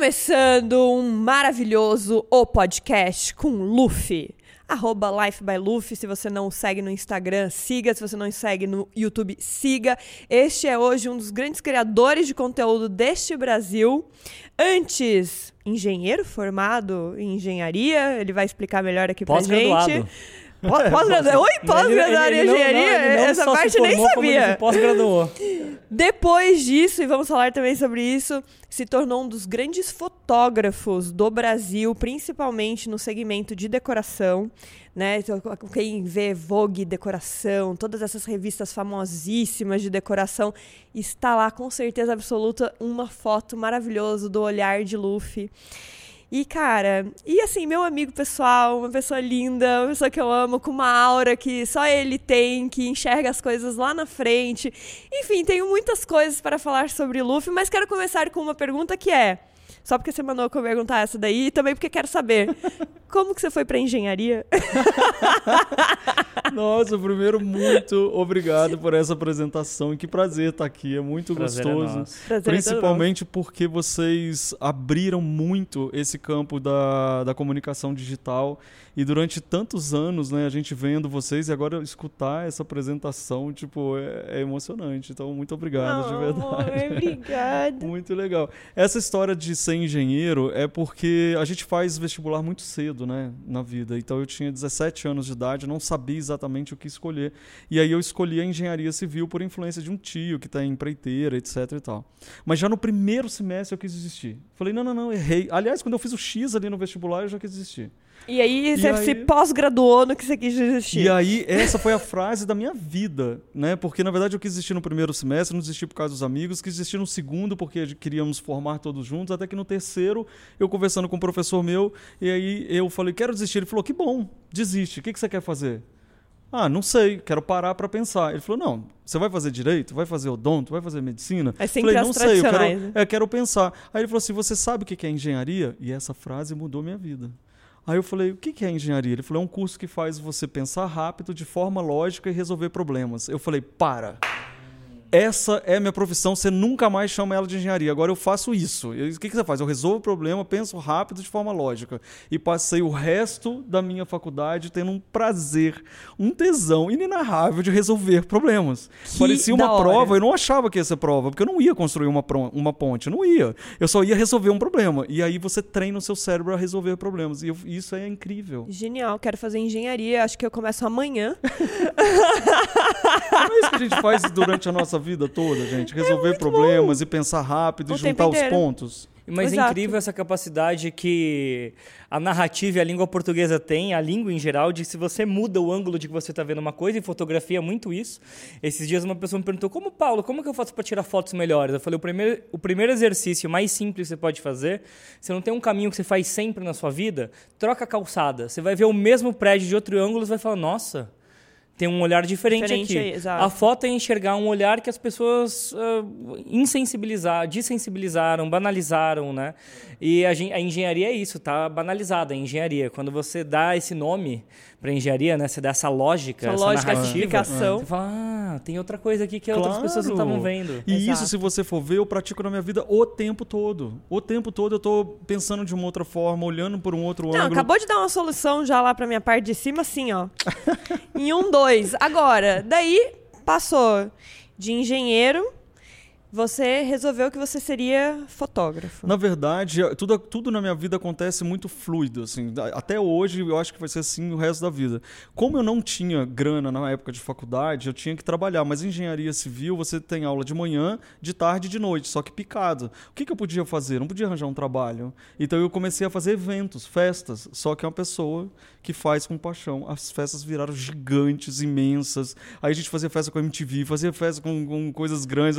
Começando um maravilhoso O Podcast com Luffy. Arroba Life by Luffy. Se você não segue no Instagram, siga. Se você não segue no YouTube, siga. Este é hoje um dos grandes criadores de conteúdo deste Brasil. Antes, engenheiro formado em engenharia. Ele vai explicar melhor aqui pra gente. Pós-graduado. Oi, pós-graduado em engenharia? Não, não, Essa parte nem sabia. Pós-graduou. Depois disso, e vamos falar também sobre isso, se tornou um dos grandes fotógrafos do Brasil, principalmente no segmento de decoração. Né? Então, quem vê Vogue Decoração, todas essas revistas famosíssimas de decoração, está lá com certeza absoluta uma foto maravilhosa do olhar de Luffy. E, cara, e assim, meu amigo pessoal, uma pessoa linda, uma pessoa que eu amo, com uma aura que só ele tem, que enxerga as coisas lá na frente. Enfim, tenho muitas coisas para falar sobre Luffy, mas quero começar com uma pergunta que é. Só porque você mandou eu perguntar essa daí, e também porque quero saber. Como que você foi para engenharia? Nossa, primeiro, muito obrigado por essa apresentação. Que prazer estar aqui, é muito prazer é gostoso. É prazer Principalmente é porque vocês abriram muito esse campo da, da comunicação digital. E durante tantos anos, né, a gente vendo vocês e agora escutar essa apresentação, tipo, é, é emocionante. Então, muito obrigado, oh, de verdade. Obrigada. muito legal. Essa história de ser engenheiro é porque a gente faz vestibular muito cedo, né, na vida. Então, eu tinha 17 anos de idade, não sabia exatamente o que escolher. E aí eu escolhi a engenharia civil por influência de um tio que está em empreiteira, etc e tal. Mas já no primeiro semestre eu quis desistir. Falei, não, não, não, errei. Aliás, quando eu fiz o X ali no vestibular, eu já quis desistir. E aí você aí... se pós-graduou no que você quis desistir. E aí, essa foi a frase da minha vida, né? Porque, na verdade, eu quis desistir no primeiro semestre, não desisti por causa dos amigos, quis desistir no segundo, porque queríamos formar todos juntos, até que no terceiro, eu conversando com um professor meu, e aí eu falei, quero desistir. Ele falou, que bom, desiste, o que, que você quer fazer? Ah, não sei, quero parar para pensar. Ele falou: não, você vai fazer direito, vai fazer odonto, vai fazer medicina? É sempre Falei, não sei, eu quero, né? é, quero pensar. Aí ele falou assim: você sabe o que é engenharia? E essa frase mudou minha vida. Aí eu falei, o que é engenharia? Ele falou, é um curso que faz você pensar rápido, de forma lógica e resolver problemas. Eu falei, para essa é minha profissão, você nunca mais chama ela de engenharia. Agora eu faço isso. o que, que você faz? Eu resolvo o problema, penso rápido de forma lógica. E passei o resto da minha faculdade tendo um prazer, um tesão inenarrável de resolver problemas. Que Parecia uma prova, eu não achava que ia ser prova, porque eu não ia construir uma, uma ponte, eu não ia. Eu só ia resolver um problema. E aí você treina o seu cérebro a resolver problemas. E eu, isso é incrível. Genial, quero fazer engenharia, acho que eu começo amanhã. Não é isso que a gente faz durante a nossa vida toda, gente. Resolver é problemas bom. e pensar rápido o e juntar os pontos. Mas Exato. é incrível essa capacidade que a narrativa e a língua portuguesa tem, a língua em geral, de se você muda o ângulo de que você está vendo uma coisa, e fotografia é muito isso. Esses dias uma pessoa me perguntou, como Paulo, como que eu faço para tirar fotos melhores? Eu falei, o primeiro, o primeiro exercício mais simples que você pode fazer, você não tem um caminho que você faz sempre na sua vida, troca a calçada. Você vai ver o mesmo prédio de outro ângulo e vai falar, nossa, tem um olhar diferente, diferente aqui. A foto é enxergar um olhar que as pessoas uh, insensibilizaram, desensibilizaram, banalizaram, né? E a, a engenharia é isso, tá banalizada a engenharia. Quando você dá esse nome para engenharia, né? Você dá essa lógica, essa, essa lógica, narrativa, explicação. Você fala, ah, tem outra coisa aqui que claro. outras pessoas não estavam vendo. E Exato. isso, se você for ver, eu pratico na minha vida o tempo todo. O tempo todo eu estou pensando de uma outra forma, olhando por um outro não, ângulo. acabou de dar uma solução já lá para minha parte de cima, assim, ó. em um, dois. Agora, daí passou de engenheiro você resolveu que você seria fotógrafo. Na verdade, tudo, tudo na minha vida acontece muito fluido. Assim. Até hoje, eu acho que vai ser assim o resto da vida. Como eu não tinha grana na época de faculdade, eu tinha que trabalhar. Mas engenharia civil, você tem aula de manhã, de tarde e de noite, só que picado. O que, que eu podia fazer? Não podia arranjar um trabalho. Então eu comecei a fazer eventos, festas. Só que é uma pessoa que faz com paixão. As festas viraram gigantes, imensas. Aí a gente fazia festa com a MTV, fazia festa com, com coisas grandes.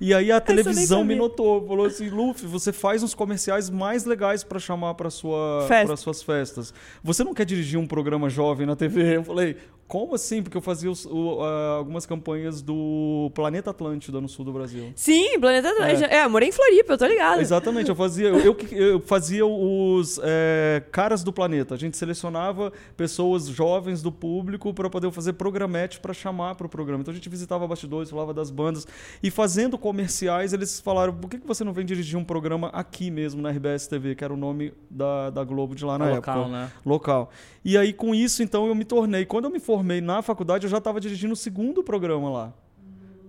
E aí a televisão me notou, falou assim: Luffy, você faz uns comerciais mais legais para chamar para sua, Festa. suas festas. Você não quer dirigir um programa jovem na TV? Eu falei: Como assim? Porque eu fazia os- o- ah, algumas campanhas do Planeta Atlântida no sul do Brasil. Sim, Planeta Atlântico. É, eu morei em Floripa, eu tô ligado. Exatamente, eu fazia, eu, eu fazia os é, caras do planeta. A gente selecionava pessoas jovens do público para poder fazer programete para chamar para o programa. Então a gente visitava bastidores, falava das bandas e fazendo comerciais eles falaram: por que, que você não vem dirigir um programa aqui mesmo na RBS TV, que era o nome da, da Globo de lá na local, época né? local. E aí, com isso, então, eu me tornei. Quando eu me formei na faculdade, eu já estava dirigindo o segundo programa lá.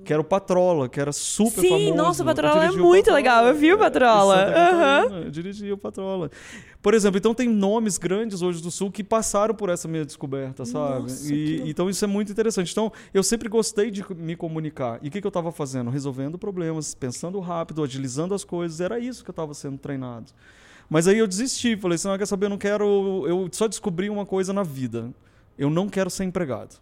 Que era o Patrola, que era super Sim, famoso. nossa, o Patrola é muito legal, eu vi o Patrola, Em Santa aham. Catarina, Eu dirigi o Patrola. Por exemplo, então tem nomes grandes hoje do Sul que passaram por essa minha descoberta, sabe? Nossa, E- que então isso é muito interessante. Então, eu sempre gostei de me comunicar. E o que, que eu estava fazendo? Resolvendo problemas, pensando rápido, agilizando as coisas. Era isso que eu estava sendo treinado. Mas aí eu desisti, falei assim, não, quer saber, eu não quero... Eu só descobri uma coisa na vida. Eu não quero ser empregado.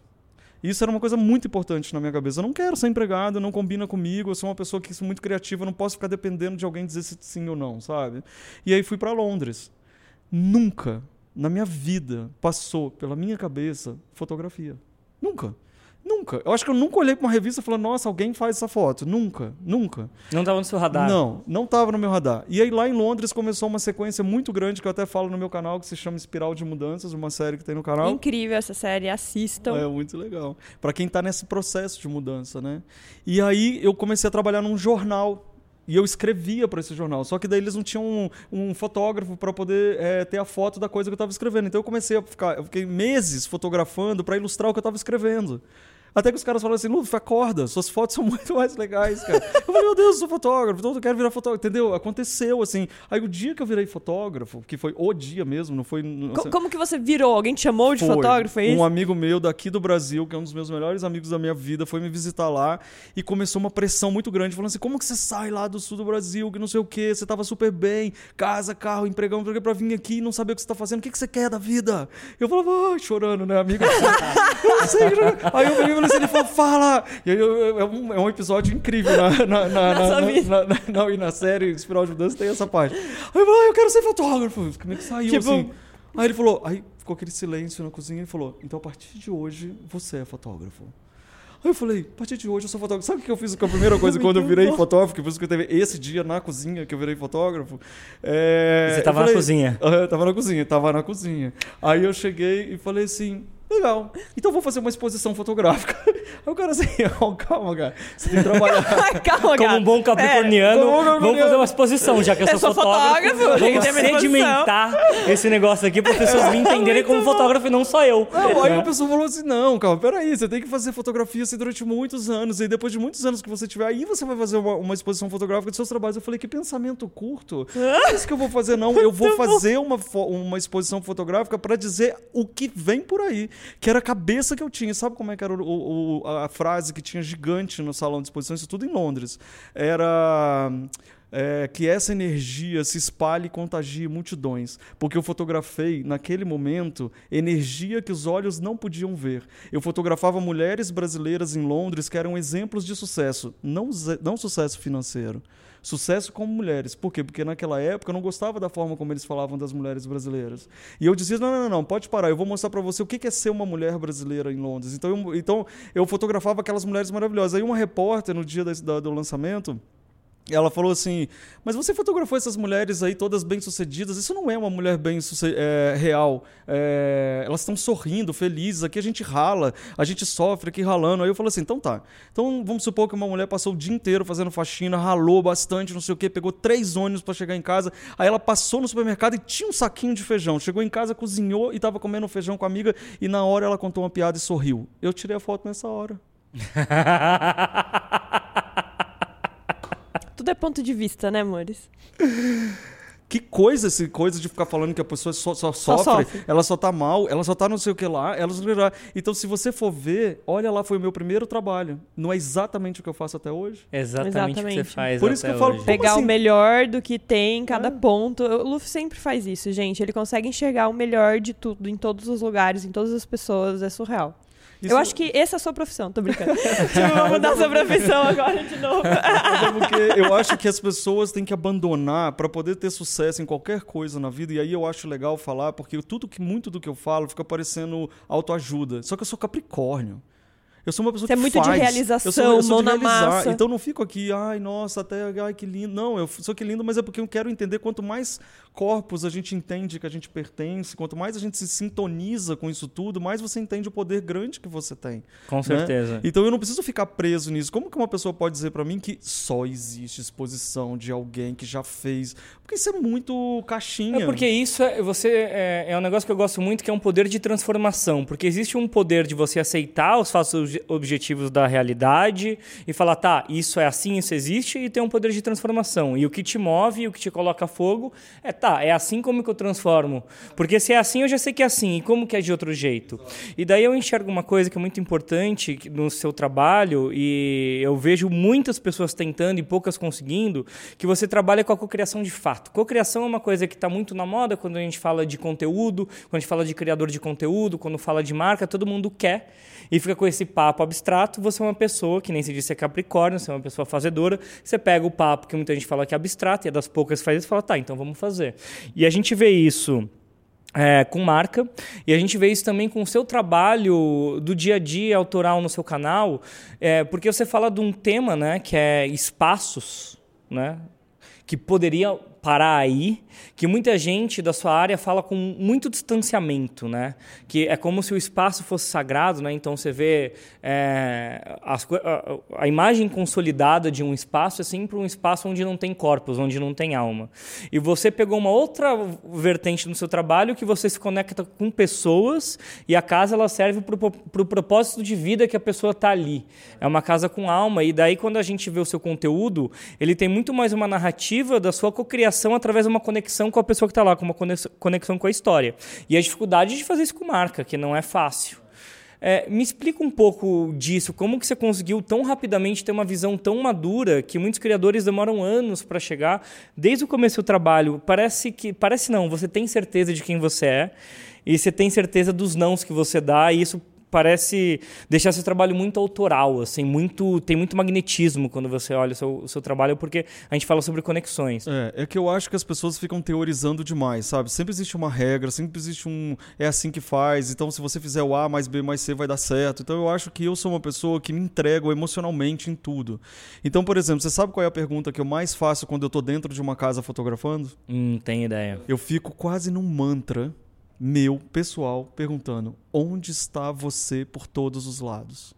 Isso era uma coisa muito importante na minha cabeça. Eu não quero ser empregado, não combina comigo, eu sou uma pessoa que sou muito criativa, eu não posso ficar dependendo de alguém dizer se sim ou não, sabe? E aí fui para Londres. Nunca na minha vida passou pela minha cabeça fotografia. Nunca. Nunca. Eu acho que eu nunca olhei para uma revista e falei, nossa, alguém faz essa foto. Nunca. Nunca. Não tava no seu radar. Não, não estava no meu radar. E aí lá em Londres começou uma sequência muito grande que eu até falo no meu canal, que se chama Espiral de Mudanças, uma série que tem no canal. Incrível essa série, assistam. É muito legal. Para quem tá nesse processo de mudança, né? E aí eu comecei a trabalhar num jornal. E eu escrevia para esse jornal. Só que daí eles não tinham um, um fotógrafo para poder é, ter a foto da coisa que eu estava escrevendo. Então eu comecei a ficar. Eu fiquei meses fotografando para ilustrar o que eu estava escrevendo. Até que os caras falaram assim, Ludwig, acorda, suas fotos são muito mais legais, cara. Eu falei, meu Deus, eu sou fotógrafo, então eu quero virar fotógrafo, entendeu? Aconteceu, assim. Aí o dia que eu virei fotógrafo, que foi o dia mesmo, não foi... não sei- Como que você virou? Alguém te chamou de foi. fotógrafo? É isso? Um amigo meu daqui do Brasil, que é um dos meus melhores amigos da minha vida, foi me visitar lá e começou uma pressão muito grande, falando assim: como que você sai lá do sul do Brasil, que não sei o quê, você tava super bem, casa, carro, empregão, pra vir aqui e não saber o que você tá fazendo, o que, que você quer da vida? Eu falava, ah, chorando, né, amigo? eu não sei? Aí eu falei assim, ele falou, fala! E aí eu- eu- é, um, é um episódio incrível na, na, na, Na na, na- na- na- e na série Espiral de Mudança tem essa parte. Aí eu falei, ah, eu quero ser fotógrafo. Como é que saiu Tipo, assim? Aí ele falou, aí ficou aquele silêncio na cozinha e ele falou, então a partir de hoje você é fotógrafo. Aí eu falei, a partir de hoje eu sou fotógrafo. Sabe o que eu fiz com a primeira coisa quando eu virei fotógrafo? Que por isso que teve esse dia na cozinha que eu virei fotógrafo. É, Você eu tava na falei- cozinha. Aham, eu tava na cozinha, tava na cozinha. Aí eu cheguei e falei assim, legal, então vou fazer uma exposição fotográfica. Aí o cara assim, "Oh, calma, cara, você tem que trabalhar. Calma, Como cara. um bom capricorniano, como um bom vamos capricorniano. fazer uma exposição, já que eu Eu sou sou fotógrafo. fotógrafo, tem que Vamos sedimentar esse negócio aqui para as pessoas me entenderem como fotógrafo e não só eu. Não, aí né? a pessoa falou assim: não, calma, peraí, você tem que fazer fotografia assim durante muitos anos. E depois de muitos anos que você tiver, aí você vai fazer uma, uma exposição fotográfica dos seus trabalhos. Eu falei, que pensamento curto. Não é isso que eu vou fazer, não. Eu vou fazer uma, uma exposição fotográfica para dizer o que vem por aí. Que era a cabeça que eu tinha. Sabe como é que era o- o- o- a frase que tinha gigante no salão de exposição? Isso tudo em Londres. Era. É, que essa energia se espalhe e contagie multidões. Porque eu fotografei, naquele momento, energia que os olhos não podiam ver. Eu fotografava mulheres brasileiras em Londres que eram exemplos de sucesso, não, não sucesso financeiro. Sucesso como mulheres. Por quê? Porque naquela época eu não gostava da forma como eles falavam das mulheres brasileiras. E eu dizia: não, não, não, pode parar, eu vou mostrar para você o que que é ser uma mulher brasileira em Londres. Então eu, então eu fotografava aquelas mulheres maravilhosas. Aí uma repórter, no dia da- da- do lançamento, ela falou assim: Mas você fotografou essas mulheres aí todas bem-sucedidas? Isso não é uma mulher bem é, real. É, elas estão sorrindo, felizes. Aqui a gente rala, a gente sofre aqui ralando. Aí eu falei assim: Então tá. Então vamos supor que uma mulher passou o dia inteiro fazendo faxina, ralou bastante, não sei o quê, pegou três ônibus para chegar em casa. Aí ela passou no supermercado e tinha um saquinho de feijão. Chegou em casa, cozinhou e estava comendo feijão com a amiga. E na hora ela contou uma piada e sorriu. Eu tirei a foto nessa hora. Tudo é ponto de vista, né, amores? Que coisa esse coisa de ficar falando que a pessoa só, só Só sofre, sofre. ela só tá mal, ela só tá não sei o que lá, ela só... Então, se você for ver, olha lá, foi o meu primeiro trabalho. Não é exatamente o que eu faço até hoje. Exatamente, o que você Exatamente. faz Por isso que eu falo, hoje. Pegar assim? o melhor do que tem em cada É. ponto. O Luffy sempre faz isso, gente. Ele consegue enxergar o melhor de tudo, em todos os lugares, em todas as pessoas. É surreal. Isso- Eu acho que essa é a sua profissão, tô brincando. tipo, vou mudar sua profissão agora de novo. Mas é porque eu acho que as pessoas têm que abandonar para poder ter sucesso em qualquer coisa na vida. E aí eu acho legal falar, porque tudo que muito do que eu falo fica parecendo autoajuda. Só que eu sou Capricórnio. Eu sou uma pessoa Você é que muito de faz. realização, eu sou, eu sou mão de na realizar. massa. Então eu não fico aqui, ai, nossa, até, ai, que lindo. Não, eu sou que lindo, mas é porque eu quero entender quanto mais corpos a gente entende que a gente pertence, quanto mais a gente se sintoniza com isso tudo, mais você entende o poder grande que você tem. Com né? certeza. Então eu não preciso ficar preso nisso. Como que uma pessoa pode dizer pra mim que só existe exposição de alguém que já fez? Isso é muito caixinha. É porque isso é, você, é, é um negócio que eu gosto muito, que é um poder de transformação. Porque existe um poder de você aceitar os fatos obje- objetivos da realidade e falar, tá, isso é assim, isso existe, e tem um poder de transformação. E o que te move, o que te coloca fogo, é, tá, é assim como que eu transformo. Porque se é assim, eu já sei que é assim, e como que é de outro jeito. E daí eu enxergo uma coisa que é muito importante no seu trabalho, e eu vejo muitas pessoas tentando e poucas conseguindo, que você trabalha com a cocriação de fato. Cocriação é uma coisa que está muito na moda quando a gente fala de conteúdo, quando a gente fala de criador de conteúdo, quando fala de marca, todo mundo quer e fica com esse papo abstrato. Você é uma pessoa que nem se disse é Capricórnio, você é uma pessoa fazedora. Você pega o papo que muita gente fala que é abstrato e é das poucas que faz isso fala, tá, então vamos fazer. E a gente vê isso é, com marca. E a gente vê isso também com o seu trabalho do dia a dia autoral no seu canal, é, porque você fala de um tema né, que é espaços, né, que poderia parar aí, que muita gente da sua área fala com muito distanciamento, né? Que é como se o espaço fosse sagrado, né? Então você vê é, as a, a imagem consolidada de um espaço é sempre um espaço onde não tem corpos, onde não tem alma. E você pegou uma outra vertente no seu trabalho que você se conecta com pessoas e a casa ela serve para o propósito de vida que a pessoa está ali. É uma casa com alma e daí quando a gente vê o seu conteúdo, ele tem muito mais uma narrativa da sua cocriação através de uma conexão com a pessoa que está lá, com uma conex- conexão com a história. E a dificuldade de fazer isso com marca, que não é fácil. É, me explica um pouco disso, como que você conseguiu tão rapidamente ter uma visão tão madura que muitos criadores demoram anos para chegar, desde o começo do trabalho. Parece que, parece não, você tem certeza de quem você é e você tem certeza dos nãos que você dá e isso parece deixar seu trabalho muito autoral, assim, muito tem muito magnetismo quando você olha o seu, o seu trabalho porque a gente fala sobre conexões. É, é que eu acho que as pessoas ficam teorizando demais, sabe? Sempre existe uma regra, sempre existe um. É assim que faz, então se você fizer o A mais B mais C vai dar certo. Então eu acho que eu sou uma pessoa que me entrego emocionalmente em tudo. Então, por exemplo, você sabe qual é a pergunta que eu mais faço quando eu tô dentro de uma casa fotografando? Hum, tem ideia. Eu fico quase num mantra meu, pessoal, perguntando: onde está você por todos os lados?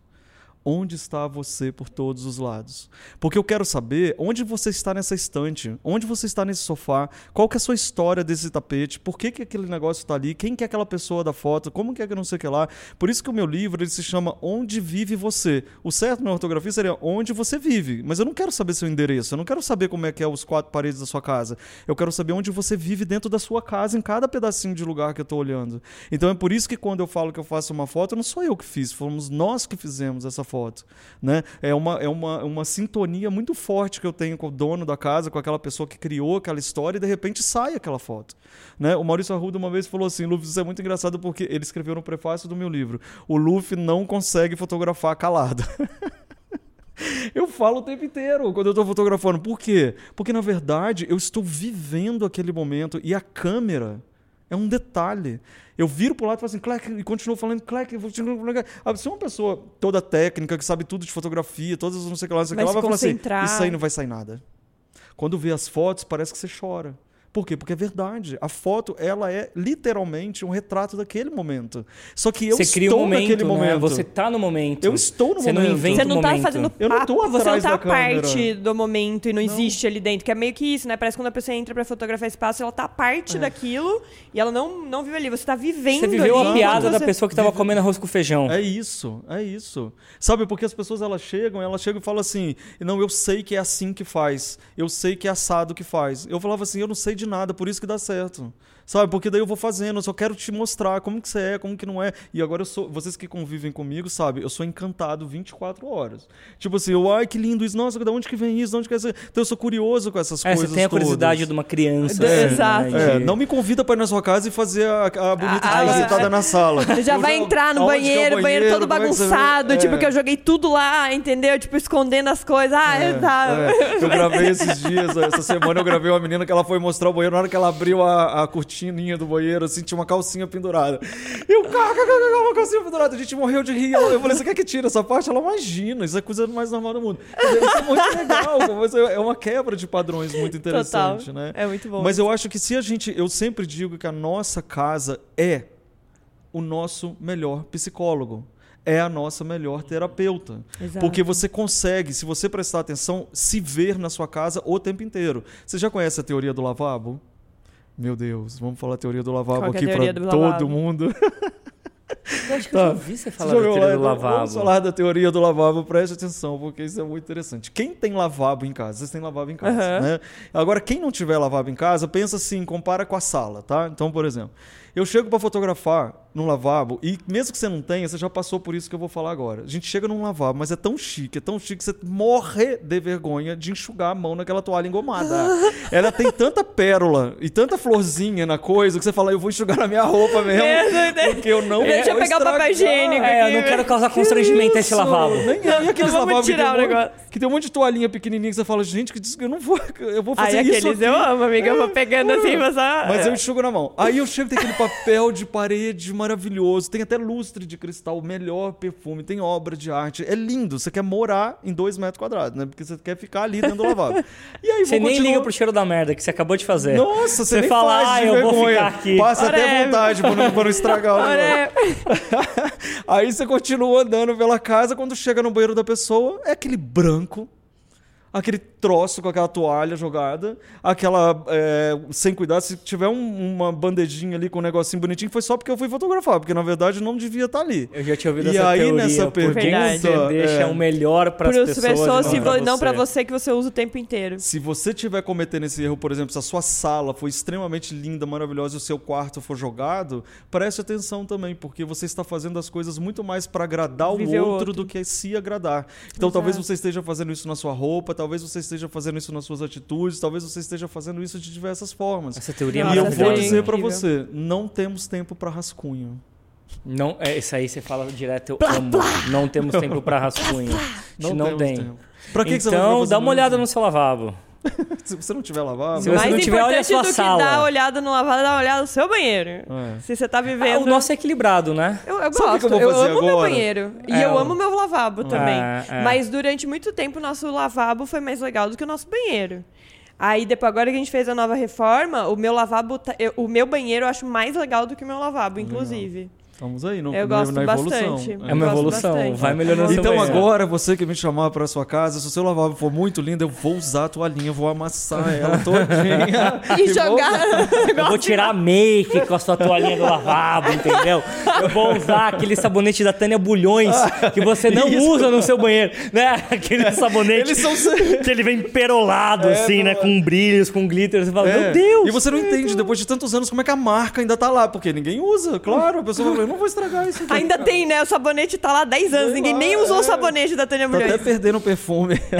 Onde está você por todos os lados? Porque eu quero saber onde você está nessa estante, onde você está nesse sofá, qual que é a sua história desse tapete, por que, que aquele negócio está ali, quem que é aquela pessoa da foto, como que é que não sei o que lá. Por isso que o meu livro ele se chama Onde Vive Você. O certo na ortografia seria Onde Você Vive. Mas eu não quero saber seu endereço, eu não quero saber como é que é os quatro paredes da sua casa. Eu quero saber onde você vive dentro da sua casa, em cada pedacinho de lugar que eu estou olhando. Então é por isso que quando eu falo que eu faço uma foto, não sou eu que fiz, fomos nós que fizemos essa foto. Né? É, uma, é uma, uma sintonia muito forte que eu tenho com o dono da casa, com aquela pessoa que criou aquela história, e de repente sai aquela foto. Né? O Maurício Arruda uma vez falou assim: Luffy, isso é muito engraçado porque ele escreveu no prefácio do meu livro: o Luffy não consegue fotografar calado. Eu falo o tempo inteiro quando eu estou fotografando. Por quê? Porque, na verdade, eu estou vivendo aquele momento e a câmera é um detalhe. Eu viro pro lado e falo assim, clac, e continuo falando, clac, continuo falando. Ah, Se uma pessoa toda técnica, que sabe tudo de fotografia, todas as não sei o que lá, não sei o que Vai lá, se vai falar assim, isso aí não vai sair nada. Quando vê as fotos, parece que você chora. Por quê? Porque é verdade. A foto, ela é literalmente um retrato daquele momento. Só que eu você estou cria um momento, naquele né? momento. Você tá no momento. Eu estou no você momento. Não inventa Você não tá momento. fazendo Eu não tô papo, você não tá câmera. parte do momento e não, existe ali dentro. Que é meio que isso, né? Parece que quando a pessoa entra pra fotografar espaço, ela tá parte daquilo e ela não, não vive ali. Você tá vivendo Você viveu ali a piada da pessoa que tava comendo arroz com feijão. É isso, é isso. Sabe, porque as pessoas elas chegam, elas chegam e falam assim: "Não, eu sei que é assim que faz. Eu sei que é assado que faz". Eu falava assim: "Eu não sei de nada, por isso que dá certo. Sabe? Porque daí eu vou fazendo, eu só quero te mostrar como que você é, como que não é. E agora eu sou, vocês que convivem comigo, sabe? Eu sou encantado 24 horas. Tipo assim, eu, ai que lindo isso, nossa, de onde que vem isso? De onde que é isso? Então eu sou curioso com essas É, coisas você tem a curiosidade todas. de uma criança. É, assim, exato. né, É, não me convida pra ir na sua casa e fazer a, a bonita Ah, de ah, sentada é. na sala. Já Eu vai entrar no aonde que é o banheiro, banheiro todo é bagunçado, É. tipo, que eu joguei tudo lá, entendeu? Tipo, escondendo as coisas. Ah, É, tá. é. Eu gravei esses dias, essa semana eu gravei uma menina que ela foi mostrar o banheiro, na hora que ela abriu a, a cortininha do banheiro, assim, tinha uma calcinha pendurada. E o cara, uma calcinha pendurada, a gente morreu de rir. Eu falei, você quer que tire essa parte? Ela imagina, isso é a coisa mais normal do mundo. Isso é muito legal, mas é uma quebra de padrões muito Total. interessante, né? É muito bom. Mas eu acho que se a gente. Eu sempre digo que a nossa casa é o nosso melhor psicólogo. É a nossa melhor terapeuta. Exato. Porque você consegue, se você prestar atenção, se ver na sua casa o tempo inteiro. Você já conhece a teoria do lavabo? Meu Deus, vamos falar a teoria do lavabo Qual é aqui teoria para do todo lavabo? mundo. Eu acho que eu já ouvi você falar Tá. Você da teoria do lavabo. Vamos falar da teoria do lavabo, preste atenção, porque isso é muito interessante. Quem tem lavabo em casa? Vocês têm lavabo em casa, Aham. né? Agora, quem não tiver lavabo em casa, pensa assim, compara com a sala, tá? Então, por exemplo, eu chego para fotografar num lavabo e mesmo que você não tenha, você já passou por isso que eu vou falar agora. A gente chega num lavabo, mas é tão chique, é tão chique que você morre de vergonha de enxugar a mão naquela toalha engomada. Ela tem tanta pérola e tanta florzinha na coisa que você fala, eu vou enxugar na minha roupa mesmo, Mesmo, porque eu não Deixa eu pegar o papel estragar. higiênico. É, eu não quero causar constrangimento a esse lavabo. Nem, e aqueles lavabos que tem, tirar um o monte, negócio. que tem um monte de toalhinha pequenininha que você fala, gente, que diz que eu não vou, eu vou fazer Aí isso aqueles aqui. eu amo, amiga. Eu vou pegando assim, mas... ah, Mas eu enxugo na mão. Aí eu chego, tem aquele papel de parede maravilhoso, tem até lustre de cristal, melhor perfume, tem obra de arte. É lindo. Você quer morar em dois metros quadrados, né? Porque você quer ficar ali dentro do lavabo. E aí Você vou nem continuar- liga pro cheiro da merda que você acabou de fazer. Nossa, você, Você nem fala, faz ah, de eu vou vergonha. ficar aqui. Passa até Whatever. vontade pra não, pra não estragar o Aí você continua andando pela casa, quando chega no banheiro da pessoa, é aquele branco, aquele troço com aquela toalha jogada, aquela. é, sem cuidado, se tiver um- uma bandejinha ali com um negocinho bonitinho, foi só porque eu fui fotografar, porque na verdade não devia estar ali. Eu já tinha ouvido E essa aí, teoria. nessa porque pergunta, você deixa é, o melhor para as para pessoas, pessoas, não, pra não pra você. que você usa o tempo inteiro. Se você estiver cometendo esse erro, por exemplo, se a sua sala foi extremamente linda, maravilhosa e o seu quarto for jogado, preste atenção também, porque você está fazendo as coisas muito mais para agradar o o outro, outro. do que se agradar. Então, Exato. talvez você esteja fazendo isso na sua roupa, talvez você esteja fazendo isso nas suas atitudes, talvez você esteja fazendo isso de diversas formas. Essa teoria é e eu vou dizer para você, não temos tempo para rascunho. Não, é, isso aí você fala direto, eu amo. Não temos tempo para rascunho. A gente não, temos tem. tempo. Pra que que você vai então, fazer dá uma olhada no seu lavabo. Se você não tiver lavado, Se você Mais não tiver, olha a importante sua do que sala. dar uma olhada no lavado, dar uma olhada no seu banheiro. É. Se você tá Ah, vivendo... o nosso é equilibrado, né? Eu, eu Sabe que gosto, que eu eu, vou fazer amo meu agora? banheiro. E É, eu o- amo meu lavabo também. É, é. Mas durante muito tempo o nosso lavabo foi mais legal do que o nosso banheiro. Aí depois, agora que a gente fez a nova reforma, o meu lavabo, tá- eu- o meu banheiro eu acho mais legal do que o meu lavabo, inclusive. Estamos aí no, Eu na- gosto na evolução. bastante. É. É uma evolução. bastante. Vai melhorando Então agora, você que me chamar pra sua casa, se o seu lavabo for muito lindo, eu vou usar a toalhinha, eu vou amassar ela todinha. E vou- jogar. Eu vou tirar a make com a sua toalhinha do lavabo, entendeu? Eu vou usar aquele sabonete da Tânia Bulhões que você não Isso. usa no seu banheiro, né? Aquele sabonete Eles são... que ele vem perolado, É, assim, né? não- Com brilhos, com glitter. Você fala, É. meu Deus! E você não entende, depois de tantos anos, como é que a marca ainda tá lá, porque ninguém usa, claro. A pessoa fala, eu não vou estragar isso aqui. Ainda tem, né? O sabonete tá lá há 10 anos. Sei Ninguém lá, nem usou é. o sabonete da Tânia Tá até Mulheres. perdendo o perfume.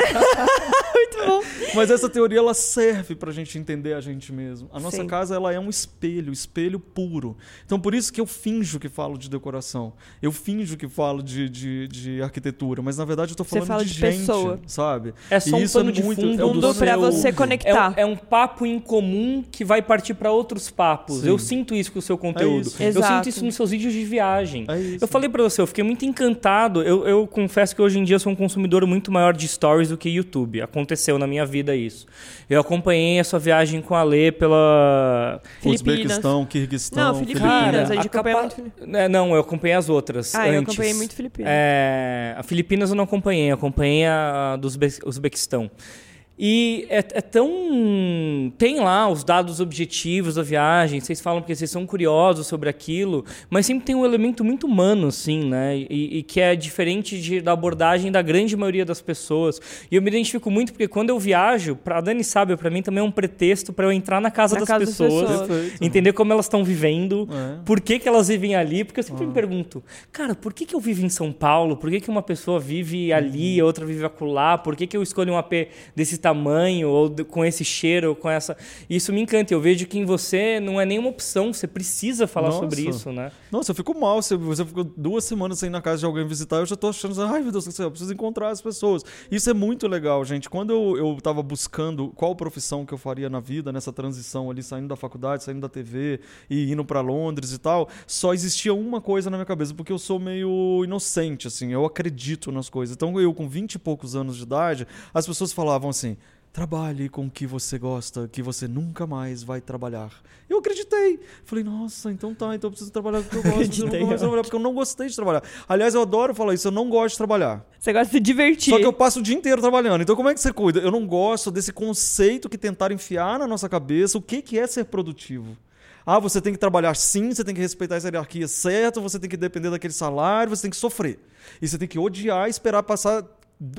Muito bom. Mas essa teoria ela serve pra gente entender a gente mesmo. A nossa Sim. casa ela é um espelho, espelho puro. Então por isso que eu finjo que falo de decoração. Eu finjo que falo de, de, de arquitetura, mas na verdade eu tô falando fala de, de gente, pessoa. sabe? É só E um isso pano é de muito, fundo é o do pra seu- você É conectar. um, é um papo em comum que vai partir para outros papos. Sim. Eu sinto isso com o seu conteúdo. isso. Eu sinto isso nos seus vídeos de viagem. É. Eu falei pra você, eu fiquei muito encantado. Eu, eu confesso que hoje em dia eu sou um consumidor muito maior de stories do que YouTube. Aconteceu na minha vida isso. Eu acompanhei a sua viagem com a Lê pela. Filipinas. Uzbequistão, Quirguistão, Não, Filipinas. a gente acompanha capa- muito É, Não, eu acompanhei as outras. Ah, eu antes. acompanhei muito Filipinas. É, a Filipinas eu não acompanhei, eu acompanhei a a do Uzbe- Uzbequistão. E é, é, tão. Tem lá os dados objetivos da viagem, vocês falam porque vocês são curiosos sobre aquilo, mas sempre tem um elemento muito humano, assim, né? E, e que é diferente de, da abordagem da grande maioria das pessoas. E eu me identifico muito porque quando eu viajo, pra Dani sabe, para mim também é um pretexto para eu entrar na casa, na das, casa pessoas, das, pessoas, entender como elas estão vivendo, é. por que, que elas vivem ali, porque eu sempre ah. me pergunto, cara, por que, que eu vivo em São Paulo? Por que, que uma pessoa vive ali, uhum. outra vive acolá? Por que, que eu escolho um AP desse tamanho, ou com esse cheiro, ou com essa. Isso me encanta. Eu vejo que em você não é nenhuma opção, você precisa falar Nossa. sobre isso, né? Nossa, eu fico mal. Você, você ficou duas semanas sem ir na casa de alguém visitar, eu já tô achando, ai meu Deus do céu, eu preciso encontrar as pessoas. Isso é muito legal, gente. Quando eu, eu tava buscando qual profissão que eu faria na vida, nessa transição ali, saindo da faculdade, saindo da TV e indo para Londres e tal, só existia uma coisa na minha cabeça, porque eu sou meio inocente, assim, eu acredito nas coisas. Então eu, com 20 e poucos anos de idade, as pessoas falavam assim: trabalhe com o que você gosta, que você nunca mais vai trabalhar. Eu acreditei. Falei, nossa, então tá, então eu preciso trabalhar com o que eu gosto. eu nunca mais trabalhar, porque eu não gostei de trabalhar. Aliás, eu adoro falar isso, eu não gosto de trabalhar. Você gosta de se divertir. Só que eu passo o dia inteiro trabalhando. Então como é que você cuida? Eu não gosto desse conceito que tentaram enfiar na nossa cabeça o que, que é ser produtivo. Ah, você tem que trabalhar sim, você tem que respeitar essa hierarquia certa, você tem que depender daquele salário, você tem que sofrer. E você tem que odiar e esperar passar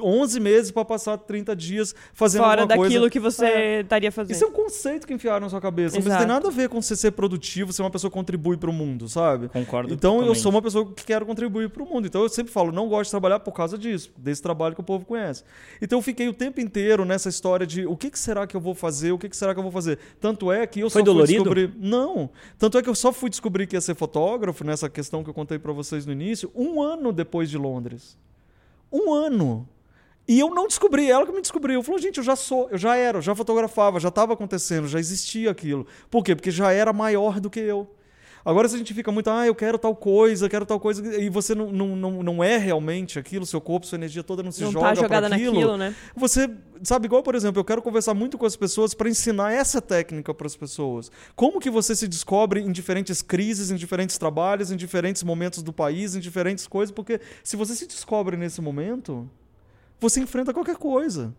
11 meses para passar 30 dias fazendo Fora alguma coisa. daquilo que você é. estaria fazendo. Isso é um conceito que enfiaram na sua cabeça. Exato. Mas não tem nada a ver com você ser produtivo, ser uma pessoa que contribui para o mundo, sabe? Concordo. Então totalmente. eu sou uma pessoa que quero contribuir para o mundo. Então eu sempre falo, não gosto de trabalhar por causa disso, desse trabalho que o povo conhece. Então eu fiquei o tempo inteiro nessa história de o que, que será que eu vou fazer, o que, que será que eu vou fazer. Tanto é que eu Foi só dolorido? fui descobrir. Não. Tanto é que eu só fui descobrir que ia ser fotógrafo, nessa questão que eu contei para vocês no início, um ano depois de Londres. Um ano. E eu não descobri, ela que me descobriu. Falou, gente, eu já sou, eu já era, eu já fotografava, já estava acontecendo, já existia aquilo. Por quê? Porque já era maior do que eu. Agora, se a gente fica muito, ah, eu quero tal coisa, quero tal coisa, e você não, não, não, não é realmente aquilo, seu corpo, sua energia toda não se não joga tá jogada aquilo, naquilo, né? Você, sabe, igual, por exemplo, eu quero conversar muito com as pessoas para ensinar essa técnica para as pessoas. Como que você se descobre em diferentes crises, em diferentes trabalhos, em diferentes momentos do país, em diferentes coisas, porque se você se descobre nesse momento, você enfrenta qualquer coisa.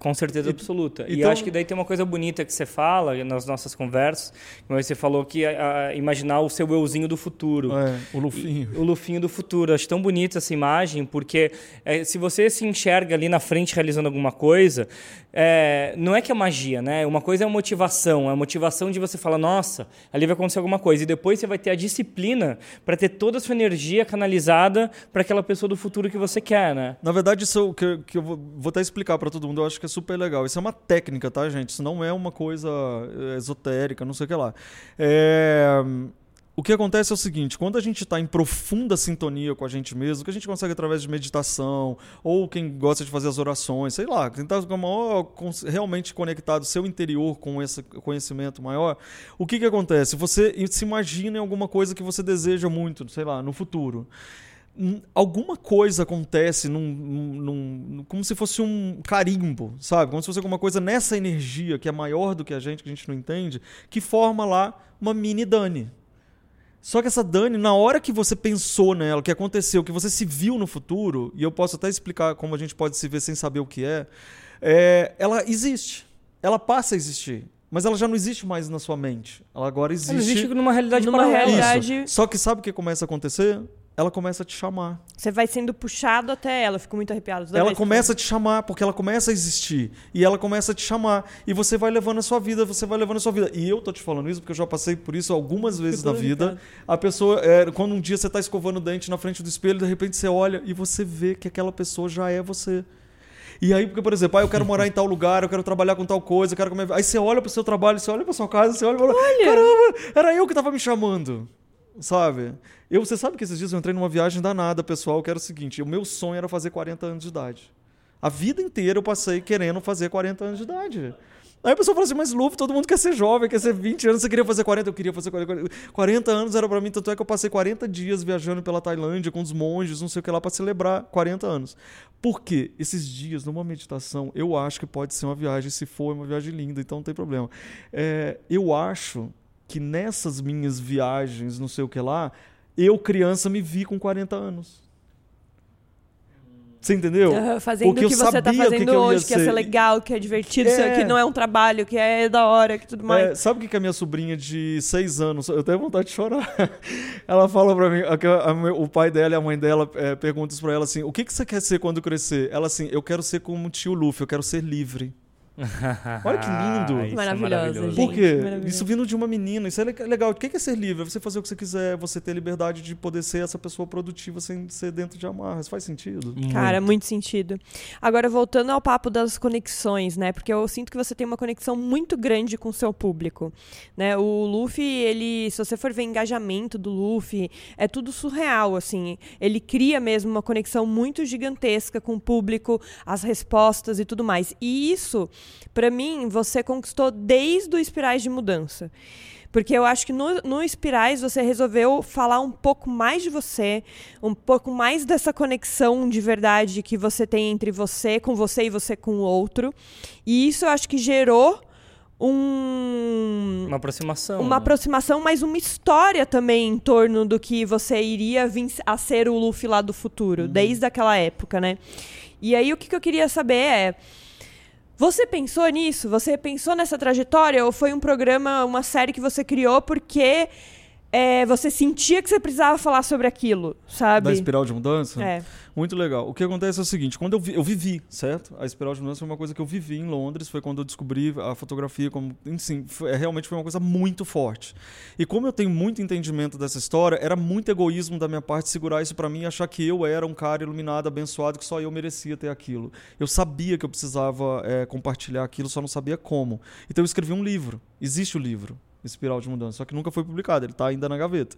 Com certeza absoluta. Então, e acho que daí tem uma coisa bonita que você fala nas nossas conversas, como você falou que a, a, imaginar o seu euzinho do futuro. É, o Lufinho. E, o Lufinho do futuro. Acho tão bonita essa imagem, porque é, se você se enxerga ali na frente realizando alguma coisa, é, não é que é magia, né? Uma coisa é a motivação, é a motivação de você falar, nossa, ali vai acontecer alguma coisa. E depois você vai ter a disciplina para ter toda a sua energia canalizada para aquela pessoa do futuro que você quer, né? Na verdade, isso que, que eu vou, vou até explicar para todo mundo, eu acho que é super legal. Isso é uma técnica, tá, gente? Isso não é uma coisa eh, esotérica, não sei o que lá. É... O que acontece é o seguinte: quando a gente está em profunda sintonia com a gente mesmo, que a gente consegue através de meditação, ou quem gosta de fazer as orações, sei lá, quem está realmente conectado seu interior com esse conhecimento maior, o que, que acontece? Você se imagina em alguma coisa que você deseja muito, sei lá, no futuro alguma coisa acontece num, num, como se fosse um carimbo, sabe? Como se fosse alguma coisa nessa energia que é maior do que a gente, que a gente não entende, que forma lá uma mini Dani. Só que essa Dani, na hora que você pensou nela, que aconteceu, que você se viu no futuro, e eu posso até explicar como a gente pode se ver sem saber o que é, é ela existe. Ela passa a existir. Mas ela já não existe mais na sua mente. Ela agora existe. Ela existe numa realidade numa realidade. Só que sabe o que começa a acontecer? Ela começa a te chamar. Você vai sendo puxado até ela, eu fico muito arrepiado. Ela começa a te chamar, porque ela começa a existir. E ela começa a te chamar. E você vai levando a sua vida, você vai levando a sua vida. E eu tô te falando isso porque eu já passei por isso algumas vezes na vida. A pessoa, é, quando um dia você tá escovando o dente na frente do espelho, de repente você olha e você vê que aquela pessoa já é você. E aí, porque, por exemplo, ah, eu quero morar em tal lugar, eu quero trabalhar com tal coisa, eu quero comer. Aí você olha pro seu trabalho, você olha pra sua casa, você olha e fala: olha. Caramba, era eu que tava me chamando sabe? Eu, você sabe que esses dias eu entrei numa viagem danada, pessoal, que era o seguinte: o meu sonho era fazer 40 anos de idade. A vida inteira eu passei querendo fazer 40 anos de idade. Aí a pessoa fala assim, mas Luffy, todo mundo quer ser jovem, quer ser 20 anos, você queria fazer 40, eu queria fazer 40. 40 anos era para mim, tanto é que eu passei 40 dias viajando pela Tailândia com os monges, não sei o que lá, para celebrar 40 anos. Por quê? Esses dias, numa meditação, eu acho que pode ser uma viagem, se for, é uma viagem linda, então não tem problema. É, eu acho que nessas minhas viagens, não sei o que lá, eu, criança, me vi com 40 anos. Você entendeu? Aham, fazendo Porque o que você tá que fazendo que ia hoje, que ia ser ser. legal, que é divertido, É. que não é um trabalho, que é da hora, que tudo mais. É, sabe o que que a minha sobrinha de seis anos, eu tenho vontade de chorar. Ela fala pra mim, a que a- o pai dela e a mãe dela é, perguntam pra ela assim: o que, que você quer ser quando crescer? Ela assim, eu quero ser como o tio Luffy, eu quero ser livre. Olha que lindo. Isso é Maravilhosa, maravilhoso. gente. Por quê? maravilhoso. Isso vindo de uma menina, isso é le- legal. O que que é ser livre? É você fazer o que você quiser, você ter liberdade de poder ser essa pessoa produtiva sem ser dentro de amarras. Faz sentido? Cara, muito sentido. Agora, voltando ao papo das conexões, né? Porque eu sinto que você tem uma conexão muito grande com o seu público, né? O Luffy, ele, se você for ver engajamento do Luffy, é tudo surreal, assim. Ele cria mesmo uma conexão muito gigantesca com o público, as respostas e tudo mais. E isso, pra mim, você conquistou desde o Espirais de Mudança. Porque eu acho que no, no Espirais você resolveu falar um pouco mais de você, um pouco mais dessa conexão de verdade que você tem entre você, com você e você com o outro. E isso eu acho que gerou um, Uma aproximação. uma né? aproximação, mas uma história também em torno do que você iria vir a ser o Luffy lá do futuro, desde aquela época, né? E aí o que, que eu queria saber é. Você pensou nisso? Você pensou nessa trajetória? Ou foi um programa, uma série que você criou porque é, você sentia que você precisava falar sobre aquilo, sabe? Da espiral de mudança? É. Muito legal. O que acontece é o seguinte, quando eu, vi, eu vivi, certo? A espiral de mudança foi uma coisa que eu vivi em Londres, foi quando eu descobri a fotografia como, enfim, foi- é, realmente foi uma coisa muito forte. E como eu tenho muito entendimento dessa história, era muito egoísmo da minha parte segurar isso pra mim e achar que eu era um cara iluminado, abençoado, que só eu merecia ter aquilo. Eu sabia que eu precisava é, compartilhar aquilo, só não sabia como. Então eu escrevi um livro. Existe o livro. Espiral de Mudança, só que nunca foi publicado, ele está ainda na gaveta.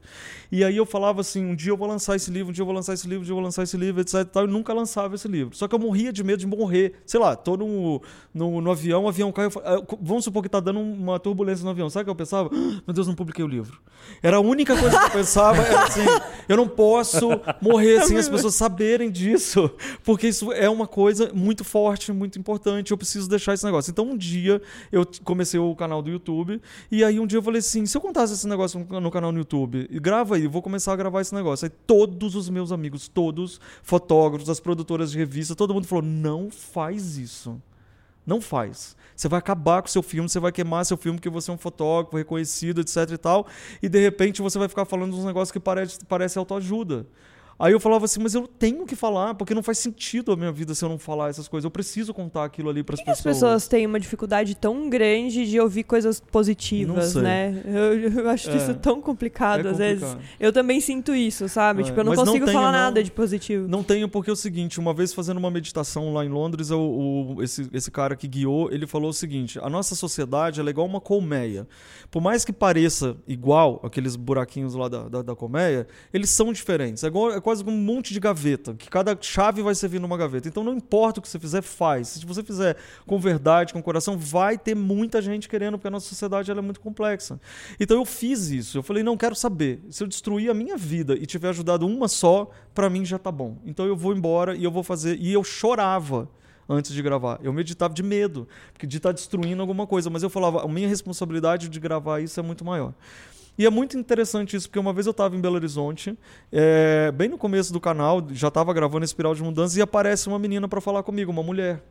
E aí eu falava assim, um dia eu vou lançar esse livro, um dia eu vou lançar esse livro, um dia eu vou lançar esse livro, etc e tal, e nunca lançava esse livro. Só que eu morria de medo de morrer. Sei lá, tô no, no, no avião, o avião cai, eu fa- ah, vamos supor que tá dando uma turbulência no avião. Sabe o que eu pensava? Meu Deus, não publiquei o livro. Era a única coisa que eu pensava, era assim, eu não posso morrer sem as pessoas saberem disso, porque isso é uma coisa muito forte, muito importante, eu preciso deixar esse negócio. Então um dia eu comecei o canal do YouTube, e aí um dia eu falei assim, se eu contasse esse negócio no canal no YouTube, grava aí, eu vou começar a gravar esse negócio. Aí todos os meus amigos, todos, fotógrafos, as produtoras de revista, todo mundo falou, não faz isso. Não faz. Você vai acabar com seu filme, você vai queimar seu filme porque você é um fotógrafo reconhecido, etc e tal. E de repente você vai ficar falando uns negócios que parece, parece autoajuda. Aí eu falava assim, mas eu tenho que falar, porque não faz sentido a minha vida se eu não falar essas coisas. Eu preciso contar aquilo ali para as que as pessoas. pessoas têm uma dificuldade tão grande de ouvir coisas Não positivas, né? Eu, eu acho É. isso tão complicado, É às vezes. complicado. Eu também sinto isso, sabe? É, Tipo, eu não mas não consigo tenho, falar não. nada de positivo. Não tenho, porque é o seguinte, uma vez fazendo uma meditação lá em Londres, eu- o- esse, esse cara que guiou, ele falou o seguinte, a nossa sociedade é igual uma colmeia. Por mais que pareça igual, aqueles buraquinhos lá da, da, da colmeia, eles são diferentes. É, igual, é quase um monte de gaveta, que cada chave vai servir numa gaveta. Então não importa o que você fizer, faz. Se você fizer com verdade, com coração, vai ter muita gente querendo, porque a nossa sociedade ela é muito complexa. Então eu fiz isso. Eu falei, não quero saber. Se eu destruir a minha vida e tiver ajudado uma só, pra mim já tá bom. Então eu vou embora e eu vou fazer. E eu chorava antes de gravar. Eu meditava de medo, de estar destruindo alguma coisa. Mas eu falava, a minha responsabilidade de gravar isso é muito maior. E é muito interessante isso, porque uma vez eu estava em Belo Horizonte, é, bem no começo do canal, já estava gravando Espiral de Mudança, e aparece uma menina para falar comigo, uma mulher.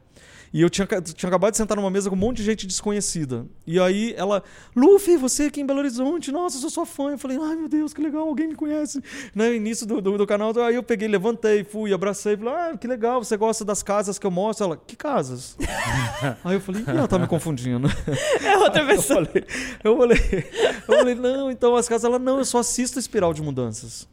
E eu tinha, tinha acabado de sentar numa mesa com um monte de gente desconhecida. E aí ela, Luffy, você aqui em Belo Horizonte, nossa, eu sou sua fã. Eu falei, ai meu Deus, que legal, alguém me conhece. No início do, do, do canal, aí eu peguei, levantei, fui, abracei, falei, ah, que legal, você gosta das casas que eu mostro? Ela, que casas? aí eu falei, ela tá me confundindo. É outra Eu pessoa. falei, eu falei, eu falei, não, então as casas, ela, não, eu só assisto Espiral de Mudanças.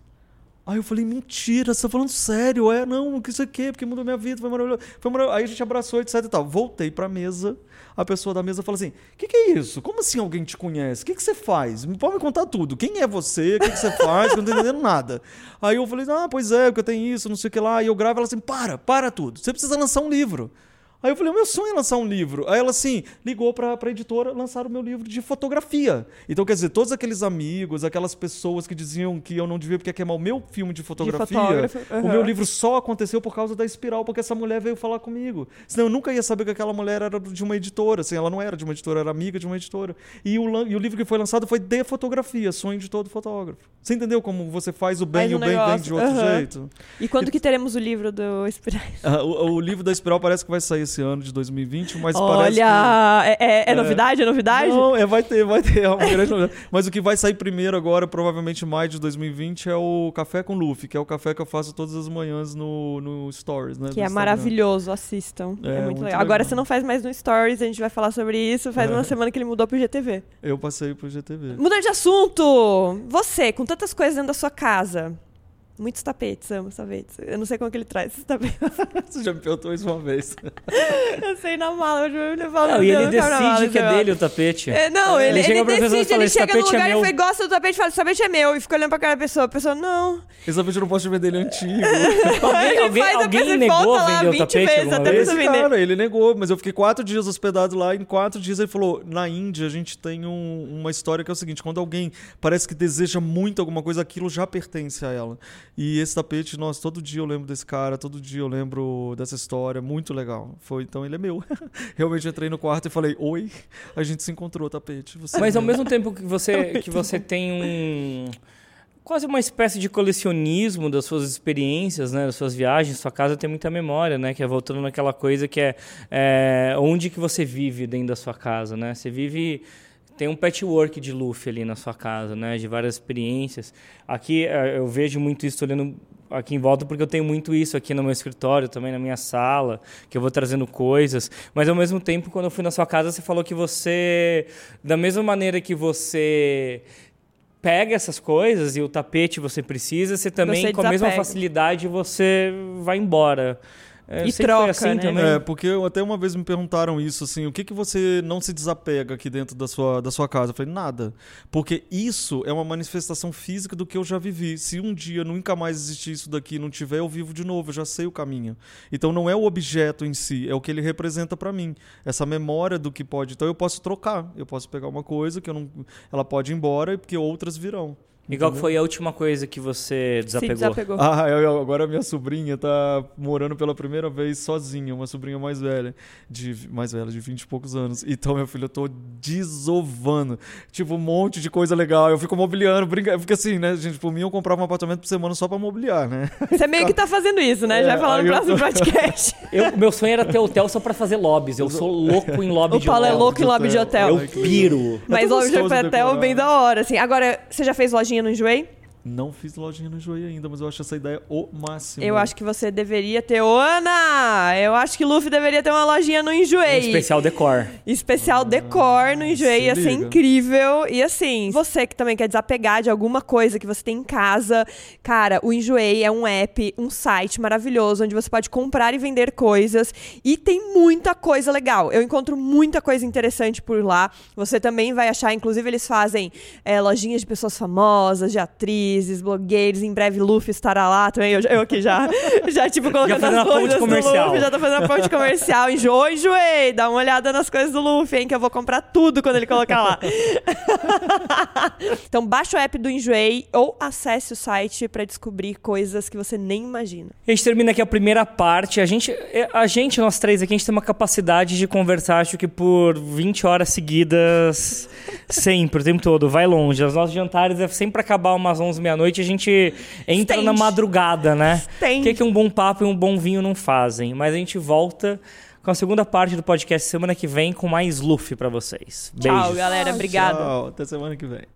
Aí eu falei, mentira, você tá falando sério? É, não, que isso aqui, porque mudou minha vida, foi maravilhoso. Foi maravilhoso. Aí a gente abraçou, etc e tal. Voltei pra mesa, a pessoa da mesa falou assim, que, que é isso? Como assim alguém te conhece? O que, que você faz? Pode me contar tudo. Quem é você? O que, que você faz? Eu não tô entendendo nada. Aí eu falei, ah, pois é, porque eu tenho isso, não sei o que lá. E eu gravo, ela assim, para, para tudo. Você precisa lançar um livro. Aí eu falei, o meu sonho é lançar um livro. Aí ela, assim, ligou pra, pra editora lançar o meu livro de fotografia. Então, quer dizer, todos aqueles amigos, aquelas pessoas que diziam que eu não devia porque ia queimar o meu filme de fotografia, fotógrafo, o aham. meu livro só aconteceu por causa da espiral, porque essa mulher veio falar comigo. Senão eu nunca ia saber que aquela mulher era de uma editora. Assim, ela não era de uma editora, era amiga de uma editora. E o, e o livro que foi lançado foi de fotografia, sonho de todo fotógrafo. Você entendeu como você faz o bem e um o bem vem de outro aham. jeito? E quando que teremos o livro do Espirais? Ah, o, o livro da espiral parece que vai sair esse ano de 2020, mas parece que... Olha, é, é- é É. novidade? É novidade? Não, é, vai ter, vai ter. É uma grande novidade. Mas o que vai sair primeiro agora, provavelmente em maio de 2020, é o Café com Luffy, que é o café que eu faço todas as manhãs no, no Stories, né? Que é maravilhoso, assistam. É, É, muito, muito legal. Agora legal. você não faz mais no Stories, a gente vai falar sobre isso. Faz É. uma semana que ele mudou pro GTV. Eu passei pro GTV. Mudando de assunto! Você, com tantas coisas dentro da sua casa. Muitos tapetes, amo tapetes. Eu não sei como que ele traz esses tapetes. Você já me perguntou isso uma vez. Eu sei na mala, eu já me falo. Não, e ele decide que é dele o tapete. É, não, É, ele, ele chega ele e decide, fala, ele "Esse chega no é lugar e meu." fala, gosta do tapete e fala, esse tapete é meu. E fica olhando pra cara da pessoa. A pessoa, não. Esse tapete eu não posso te vender ele é antigo. Alguém, alguém, faz a alguém e negou lá vender o 20 tapete vezes até vez? Esse cara, ele negou, mas eu fiquei quatro dias hospedado lá. Em quatro dias ele falou: na Índia a gente tem um- uma história que é o seguinte: quando alguém parece que deseja muito alguma coisa, aquilo já pertence a ela. E esse tapete, nossa, todo dia eu lembro desse cara, todo dia eu lembro dessa história, muito legal. Foi, então ele é meu. Realmente entrei no quarto e falei: Oi, a gente se encontrou, tapete. Você Mas ao meu." mesmo tempo que você, que você tem um. Quase uma espécie de colecionismo das suas experiências, né? Das suas viagens. Sua casa tem muita memória, né? Que é voltando naquela coisa que é, é onde que você vive dentro da sua casa, né? Você vive tem um patchwork de Luffy ali na sua casa, né? De várias experiências. Aqui eh, eu vejo muito isso olhando aqui em volta porque eu tenho muito isso aqui no meu escritório, também na minha sala, que eu vou trazendo coisas. Mas ao mesmo tempo, quando eu fui na sua casa, você falou que você, da mesma maneira que você pega essas coisas e o tapete você precisa, você também Você com a mesma facilidade você vai embora. É, E troca, assim né? também. É, porque eu- até uma vez me perguntaram isso, assim, o que, que você não se desapega aqui dentro da sua, da sua casa? Eu falei, nada. Porque isso é uma manifestação física do que eu já vivi. Se um dia nunca mais existir isso daqui e não tiver, eu vivo de novo, eu já sei o caminho. Então não é o objeto em si, é o que ele representa pra mim. Essa memória do que pode. Então eu posso trocar, eu posso pegar uma coisa que eu não. Ela pode ir embora, porque outras virão. E qual que foi a última coisa que você Se desapegou? desapegou. Ah, eu- eu- agora minha sobrinha tá morando pela primeira vez sozinha, uma sobrinha mais velha, de mais velha, de 20 e poucos anos. Então, meu filho, eu tô desovando. Tipo, um monte de coisa legal. Eu fico mobiliando, brinca, porque assim, né, gente, por mim eu comprava um apartamento por semana só pra mobiliar, né? Você meio que tá fazendo isso, né? Já É, vai falar no próximo tô- podcast. Eu, meu sonho era ter hotel só pra fazer lobbies. Eu sou louco em lobby O de Paulo é hotel. louco em lobby de hotel. Eu piro. Mas tão lobby de hotel decorar. bem da hora, assim. Agora, você já fez lojinha no Enjoei? Não fiz lojinha no Joia ainda, mas eu acho essa ideia o máximo. Eu acho que você deveria ter. Ô, Ana! Eu acho que Luffy deveria ter uma lojinha no Enjoei. Um especial decor. Especial decor no Enjoei, se ia ser incrível. E assim, você que também quer desapegar de alguma coisa que você tem em casa, cara, o Enjoei é um app, um site maravilhoso, onde você pode comprar e vender coisas. E tem muita coisa legal. Eu encontro muita coisa interessante por lá. Você também vai achar, inclusive, eles fazem é, lojinhas de pessoas famosas, de atrizes, blogueiros. Em breve, Luffy estará lá também. Eu, eu aqui já, já tipo, colocando fazendo as coisas do comercial. Luffy, já tô fazendo a ponte comercial. Enjoei, enjoei. Dá uma olhada nas coisas do Luffy, hein, que eu vou comprar tudo quando ele colocar lá. então, baixa o app do Enjoei ou acesse o site pra descobrir coisas que você nem imagina. A gente termina aqui a primeira parte. A gente, a gente, nós três aqui, a gente tem uma capacidade de conversar, acho que por 20 horas seguidas, sempre, o tempo todo. Vai longe. Os nossos jantares é sempre acabar umas 11, meia-noite a gente entra Estende. na madrugada, né? Tem. O que, que um bom papo e um bom vinho não fazem? Mas a gente volta com a segunda parte do podcast semana que vem com mais Luffy pra vocês. Beijos. Tchau, galera. Obrigada. Tchau, até semana que vem.